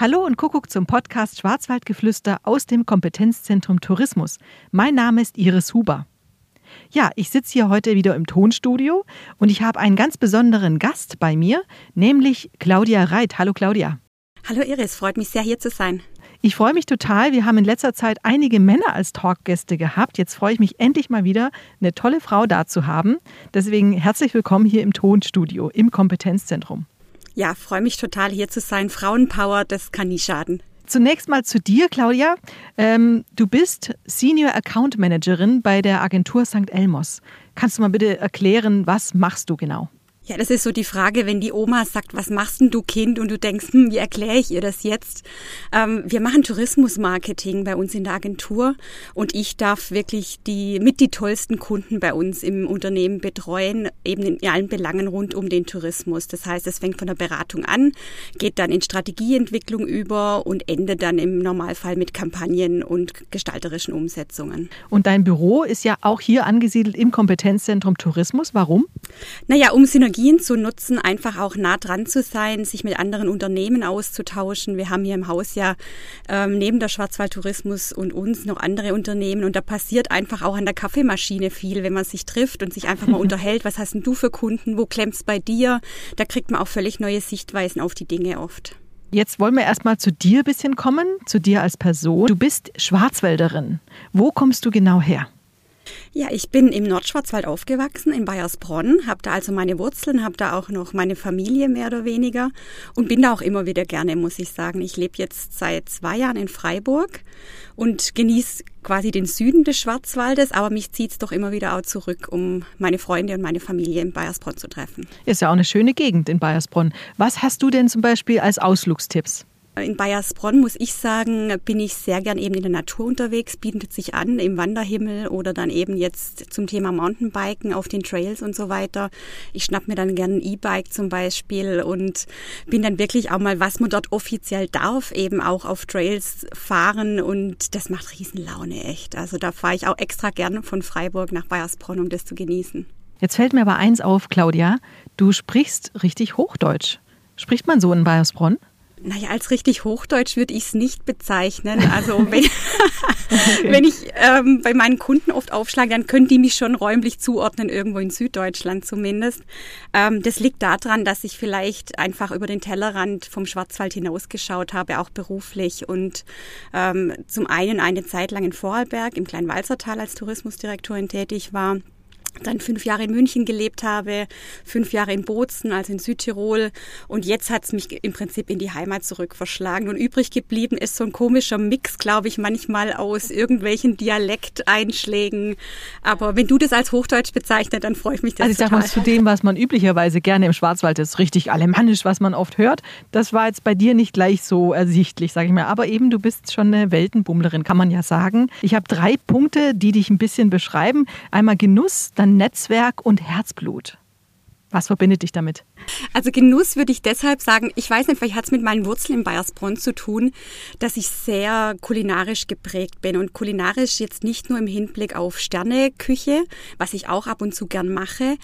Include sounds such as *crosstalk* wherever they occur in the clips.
Hallo und Kuckuck zum Podcast Schwarzwaldgeflüster aus dem Kompetenzzentrum Tourismus. Mein Name ist Iris Huber. Ja, ich sitze hier heute wieder im Tonstudio und ich habe einen ganz besonderen Gast bei mir, nämlich Claudia Reit. Hallo Claudia. Hallo Iris, freut mich sehr hier zu sein. Ich freue mich total. Wir haben in letzter Zeit einige Männer als Talkgäste gehabt. Jetzt freue ich mich endlich mal wieder, eine tolle Frau da zu haben. Deswegen herzlich willkommen hier im Tonstudio, im Kompetenzzentrum. Ja, freue mich total hier zu sein. Frauenpower, das kann nie schaden. Zunächst mal zu dir, Claudia. Ähm, du bist Senior Account Managerin bei der Agentur St. Elmos. Kannst du mal bitte erklären, was machst du genau? Ja, das ist so die Frage, wenn die Oma sagt, was machst denn du Kind? Und du denkst, hm, wie erkläre ich ihr das jetzt? Ähm, wir machen Tourismusmarketing bei uns in der Agentur und ich darf wirklich die, mit die tollsten Kunden bei uns im Unternehmen betreuen, eben in allen Belangen rund um den Tourismus. Das heißt, es fängt von der Beratung an, geht dann in Strategieentwicklung über und endet dann im Normalfall mit Kampagnen und gestalterischen Umsetzungen. Und dein Büro ist ja auch hier angesiedelt im Kompetenzzentrum Tourismus. Warum? Naja, um Synergie Synergien zu nutzen, einfach auch nah dran zu sein, sich mit anderen Unternehmen auszutauschen. Wir haben hier im Haus ja ähm, neben der Schwarzwald Tourismus und uns noch andere Unternehmen und da passiert einfach auch an der Kaffeemaschine viel, wenn man sich trifft und sich einfach mal *laughs* unterhält. Was hast denn du für Kunden? Wo klemmt's bei dir? Da kriegt man auch völlig neue Sichtweisen auf die Dinge oft. Jetzt wollen wir erstmal zu dir ein bisschen kommen, zu dir als Person. Du bist Schwarzwälderin. Wo kommst du genau her? Ja, ich bin im Nordschwarzwald aufgewachsen, in Bayersbronn, habe da also meine Wurzeln, habe da auch noch meine Familie mehr oder weniger und bin da auch immer wieder gerne, muss ich sagen. Ich lebe jetzt seit zwei Jahren in Freiburg und genieße quasi den Süden des Schwarzwaldes, aber mich zieht es doch immer wieder auch zurück, um meine Freunde und meine Familie in Bayersbronn zu treffen. Ist ja auch eine schöne Gegend in Bayersbronn. Was hast du denn zum Beispiel als Ausflugstipps? In Bayersbronn muss ich sagen, bin ich sehr gern eben in der Natur unterwegs, bietet sich an im Wanderhimmel oder dann eben jetzt zum Thema Mountainbiken auf den Trails und so weiter. Ich schnapp mir dann gern ein E-Bike zum Beispiel und bin dann wirklich auch mal, was man dort offiziell darf, eben auch auf Trails fahren und das macht Riesenlaune echt. Also da fahre ich auch extra gern von Freiburg nach Bayersbronn, um das zu genießen. Jetzt fällt mir aber eins auf, Claudia, du sprichst richtig Hochdeutsch. Spricht man so in Bayersbronn? Naja, als richtig Hochdeutsch würde ich es nicht bezeichnen. Also *laughs* wenn, okay. wenn ich ähm, bei meinen Kunden oft aufschlage, dann können die mich schon räumlich zuordnen, irgendwo in Süddeutschland zumindest. Ähm, das liegt daran, dass ich vielleicht einfach über den Tellerrand vom Schwarzwald hinausgeschaut habe, auch beruflich. Und ähm, zum einen eine Zeit lang in Vorarlberg im Kleinwalzertal als Tourismusdirektorin tätig war dann fünf Jahre in München gelebt habe, fünf Jahre in Bozen, also in Südtirol. Und jetzt hat es mich im Prinzip in die Heimat zurück verschlagen. Und übrig geblieben ist so ein komischer Mix, glaube ich, manchmal aus irgendwelchen Dialekteinschlägen. Aber wenn du das als Hochdeutsch bezeichnest, dann freue ich mich das Also ich sage mal, zu dem, was man üblicherweise gerne im Schwarzwald ist, richtig alemannisch, was man oft hört, das war jetzt bei dir nicht gleich so ersichtlich, sage ich mal. Aber eben, du bist schon eine Weltenbummlerin, kann man ja sagen. Ich habe drei Punkte, die dich ein bisschen beschreiben. Einmal Genuss, dann Netzwerk und Herzblut. Was verbindet dich damit? Also Genuss würde ich deshalb sagen, ich weiß nicht, vielleicht hat es mit meinen Wurzeln in Bayersbronn zu tun, dass ich sehr kulinarisch geprägt bin. Und kulinarisch jetzt nicht nur im Hinblick auf Sterneküche, was ich auch ab und zu gern mache,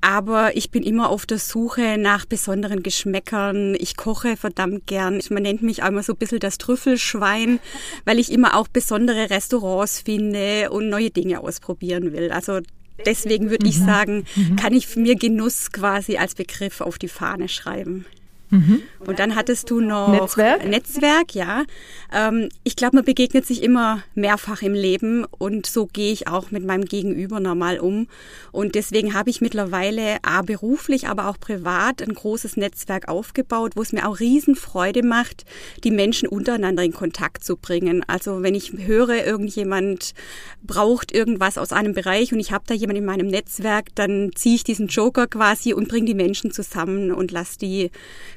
aber ich bin immer auf der Suche nach besonderen Geschmäckern. Ich koche verdammt gern. Man nennt mich auch immer so ein bisschen das Trüffelschwein, weil ich immer auch besondere Restaurants finde und neue Dinge ausprobieren will. Also Deswegen würde mhm. ich sagen, mhm. kann ich mir Genuss quasi als Begriff auf die Fahne schreiben. Mhm. Und dann hattest du noch Netzwerk, Netzwerk ja. Ähm, ich glaube, man begegnet sich immer mehrfach im Leben und so gehe ich auch mit meinem Gegenüber normal um. Und deswegen habe ich mittlerweile a beruflich, aber auch privat ein großes Netzwerk aufgebaut, wo es mir auch Riesenfreude macht, die Menschen untereinander in Kontakt zu bringen. Also wenn ich höre, irgendjemand braucht irgendwas aus einem Bereich und ich habe da jemand in meinem Netzwerk, dann ziehe ich diesen Joker quasi und bringe die Menschen zusammen und lasse die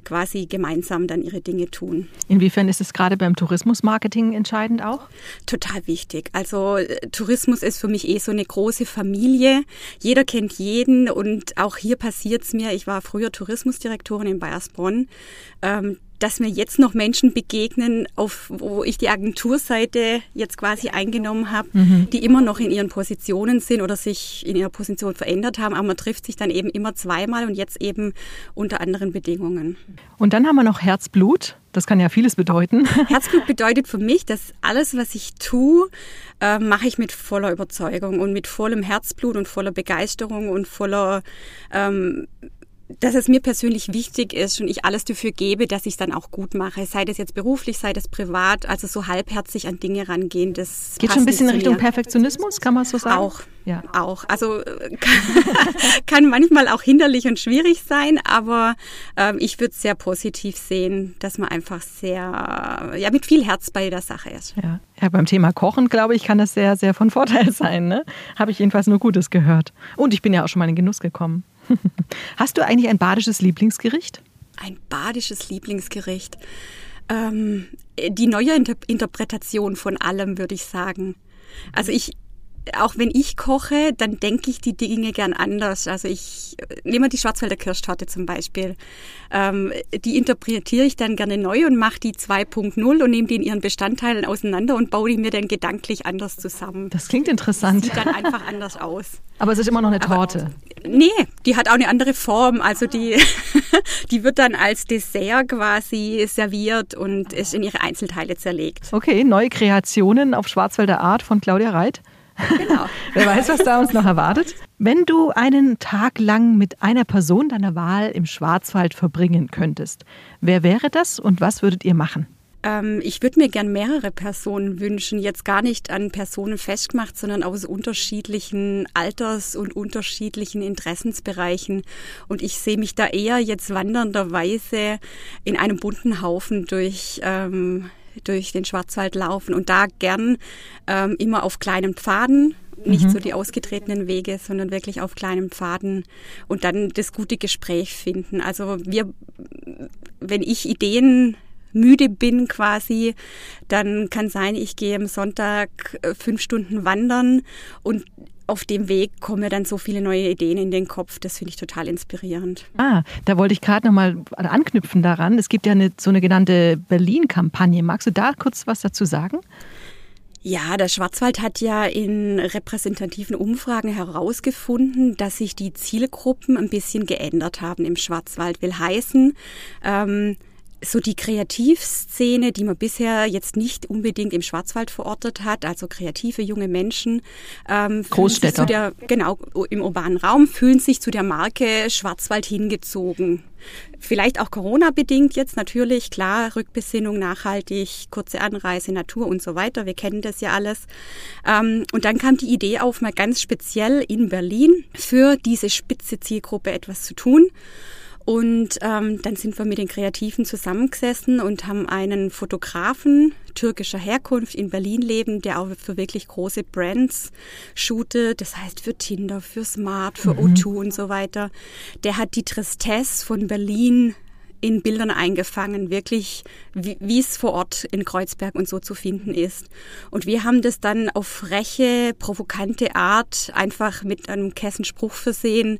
quasi gemeinsam dann ihre Dinge tun. Inwiefern ist es gerade beim Tourismusmarketing entscheidend auch? Total wichtig. Also äh, Tourismus ist für mich eh so eine große Familie. Jeder kennt jeden und auch hier passiert es mir. Ich war früher Tourismusdirektorin in Bayersbronn. Ähm, dass mir jetzt noch Menschen begegnen, auf wo ich die Agenturseite jetzt quasi eingenommen habe, mhm. die immer noch in ihren Positionen sind oder sich in ihrer Position verändert haben, aber man trifft sich dann eben immer zweimal und jetzt eben unter anderen Bedingungen. Und dann haben wir noch Herzblut. Das kann ja vieles bedeuten. *laughs* Herzblut bedeutet für mich, dass alles, was ich tue, äh, mache ich mit voller Überzeugung und mit vollem Herzblut und voller Begeisterung und voller ähm, dass es mir persönlich wichtig ist und ich alles dafür gebe, dass ich es dann auch gut mache. Sei das jetzt beruflich, sei das privat, also so halbherzig an Dinge rangehen. Das geht schon ein bisschen in Richtung Perfektionismus, kann man so sagen? Auch, ja. auch. Also kann, *laughs* kann manchmal auch hinderlich und schwierig sein, aber ähm, ich würde es sehr positiv sehen, dass man einfach sehr, ja, mit viel Herz bei der Sache ist. Ja. ja, beim Thema Kochen, glaube ich, kann das sehr, sehr von Vorteil *laughs* sein. Ne? Habe ich jedenfalls nur Gutes gehört. Und ich bin ja auch schon mal in den Genuss gekommen. *laughs* Hast du eigentlich ein badisches Lieblingsgericht? Ein badisches Lieblingsgericht. Ähm, die neue Inter Interpretation von allem, würde ich sagen. Also ich, auch wenn ich koche, dann denke ich die Dinge gern anders. Also ich nehme die Schwarzwälder Kirschtorte zum Beispiel. Ähm, die interpretiere ich dann gerne neu und mache die 2.0 und nehme die in ihren Bestandteilen auseinander und baue die mir dann gedanklich anders zusammen. Das klingt interessant. Sieht dann einfach anders aus. Aber es ist immer noch eine Torte. Aber, nee, die hat auch eine andere Form. Also die, *laughs* die wird dann als Dessert quasi serviert und ist in ihre Einzelteile zerlegt. Okay, neue Kreationen auf Schwarzwälder Art von Claudia Reit. Genau. *laughs* Wer weiß, was da uns noch erwartet. Wenn du einen Tag lang mit einer Person deiner Wahl im Schwarzwald verbringen könntest, wer wäre das und was würdet ihr machen? Ähm, ich würde mir gern mehrere Personen wünschen, jetzt gar nicht an Personen festgemacht, sondern aus unterschiedlichen Alters- und unterschiedlichen Interessensbereichen. Und ich sehe mich da eher jetzt wandernderweise in einem bunten Haufen durch ähm, durch den Schwarzwald laufen und da gern ähm, immer auf kleinen Pfaden, nicht mhm. so die ausgetretenen Wege, sondern wirklich auf kleinen Pfaden und dann das gute Gespräch finden. Also wir, wenn ich Ideen müde bin quasi, dann kann sein, ich gehe am Sonntag äh, fünf Stunden wandern und auf dem Weg kommen mir dann so viele neue Ideen in den Kopf. Das finde ich total inspirierend. Ah, da wollte ich gerade nochmal anknüpfen daran. Es gibt ja eine, so eine genannte Berlin-Kampagne. Magst du da kurz was dazu sagen? Ja, der Schwarzwald hat ja in repräsentativen Umfragen herausgefunden, dass sich die Zielgruppen ein bisschen geändert haben im Schwarzwald. Will heißen, ähm, so die Kreativszene, die man bisher jetzt nicht unbedingt im Schwarzwald verortet hat, also kreative junge Menschen, ähm, Großstädter. Der, genau, im urbanen Raum fühlen sich zu der Marke Schwarzwald hingezogen. Vielleicht auch Corona-bedingt jetzt natürlich, klar, Rückbesinnung, nachhaltig, kurze Anreise, Natur und so weiter. Wir kennen das ja alles. Ähm, und dann kam die Idee auf, mal ganz speziell in Berlin für diese spitze Zielgruppe etwas zu tun. Und ähm, dann sind wir mit den Kreativen zusammengesessen und haben einen Fotografen türkischer Herkunft in Berlin leben, der auch für wirklich große Brands shootet. Das heißt für Tinder, für Smart, für mhm. O2 und so weiter. Der hat die Tristesse von Berlin in Bildern eingefangen, wirklich wie, es vor Ort in Kreuzberg und so zu finden ist. Und wir haben das dann auf freche, provokante Art einfach mit einem Kessenspruch versehen.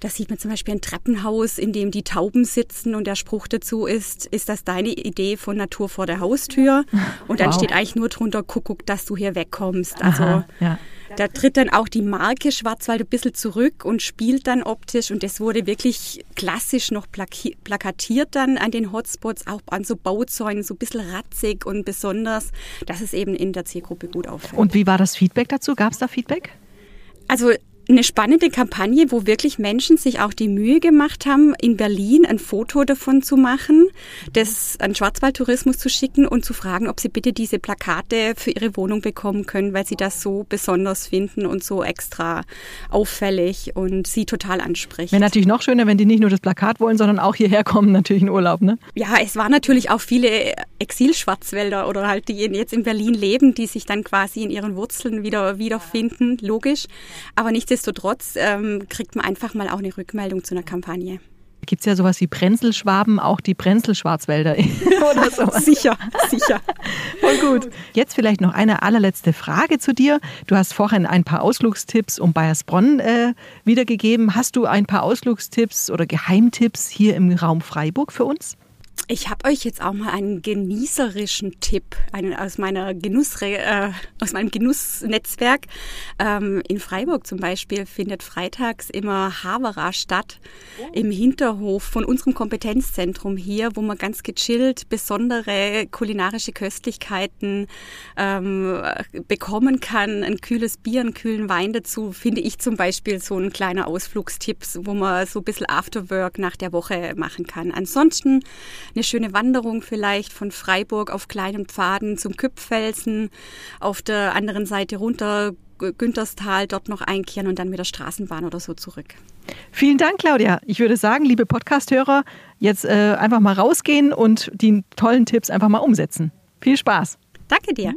Da sieht man zum Beispiel ein Treppenhaus, in dem die Tauben sitzen und der Spruch dazu ist, ist das deine Idee von Natur vor der Haustür? Und dann wow. steht eigentlich nur drunter, guck, guck, dass du hier wegkommst. Also Aha, ja. Da tritt dann auch die Marke Schwarzwald ein bisschen zurück und spielt dann optisch und das wurde wirklich klassisch noch plakatiert dann an den Hotspots, auch an so Bauzäunen, so ein bisschen ratzig und besonders, dass es eben in der Zielgruppe gut auffällt. Und wie war das Feedback dazu? Gab es da Feedback? Also eine spannende Kampagne, wo wirklich Menschen sich auch die Mühe gemacht haben, in Berlin ein Foto davon zu machen, das an Schwarzwaldtourismus zu schicken und zu fragen, ob sie bitte diese Plakate für ihre Wohnung bekommen können, weil sie das so besonders finden und so extra auffällig und sie total anspricht. Wäre natürlich noch schöner, wenn die nicht nur das Plakat wollen, sondern auch hierher kommen, natürlich in Urlaub, ne? Ja, es waren natürlich auch viele Exilschwarzwälder oder halt die jetzt in Berlin leben, die sich dann quasi in ihren Wurzeln wieder wiederfinden, logisch. Aber nicht nichtsdestotrotz ähm, kriegt man einfach mal auch eine Rückmeldung zu einer Kampagne. Gibt es ja sowas wie Brenzelschwaben, auch die Brenzelschwarzwälder *laughs* oder *laughs* so. sicher, sicher. Voll gut. Jetzt vielleicht noch eine allerletzte Frage zu dir. Du hast vorhin ein paar Ausflugstipps um Bayersbronn äh, wiedergegeben. Hast du ein paar Ausflugstipps oder Geheimtipps hier im Raum Freiburg für uns? Ich habe euch jetzt auch mal einen genießerischen Tipp einen aus meiner Genuss äh, aus meinem Genussnetzwerk. Ähm, in Freiburg zum Beispiel findet freitags immer Havara statt oh. im Hinterhof von unserem Kompetenzzentrum hier, wo man ganz gechillt besondere kulinarische Köstlichkeiten ähm, bekommen kann. Ein kühles Bier, einen kühlen Wein dazu finde ich zum Beispiel so ein kleiner Ausflugstipp, wo man so ein bisschen Afterwork nach der Woche machen kann. Ansonsten eine schöne Wanderung vielleicht von Freiburg auf kleinen Pfaden zum Küpfelsen, auf der anderen Seite runter Günterstal, dort noch einkehren und dann mit der Straßenbahn oder so zurück. Vielen Dank, Claudia. Ich würde sagen, liebe Podcasthörer, jetzt äh, einfach mal rausgehen und die tollen Tipps einfach mal umsetzen. Viel Spaß. Danke dir.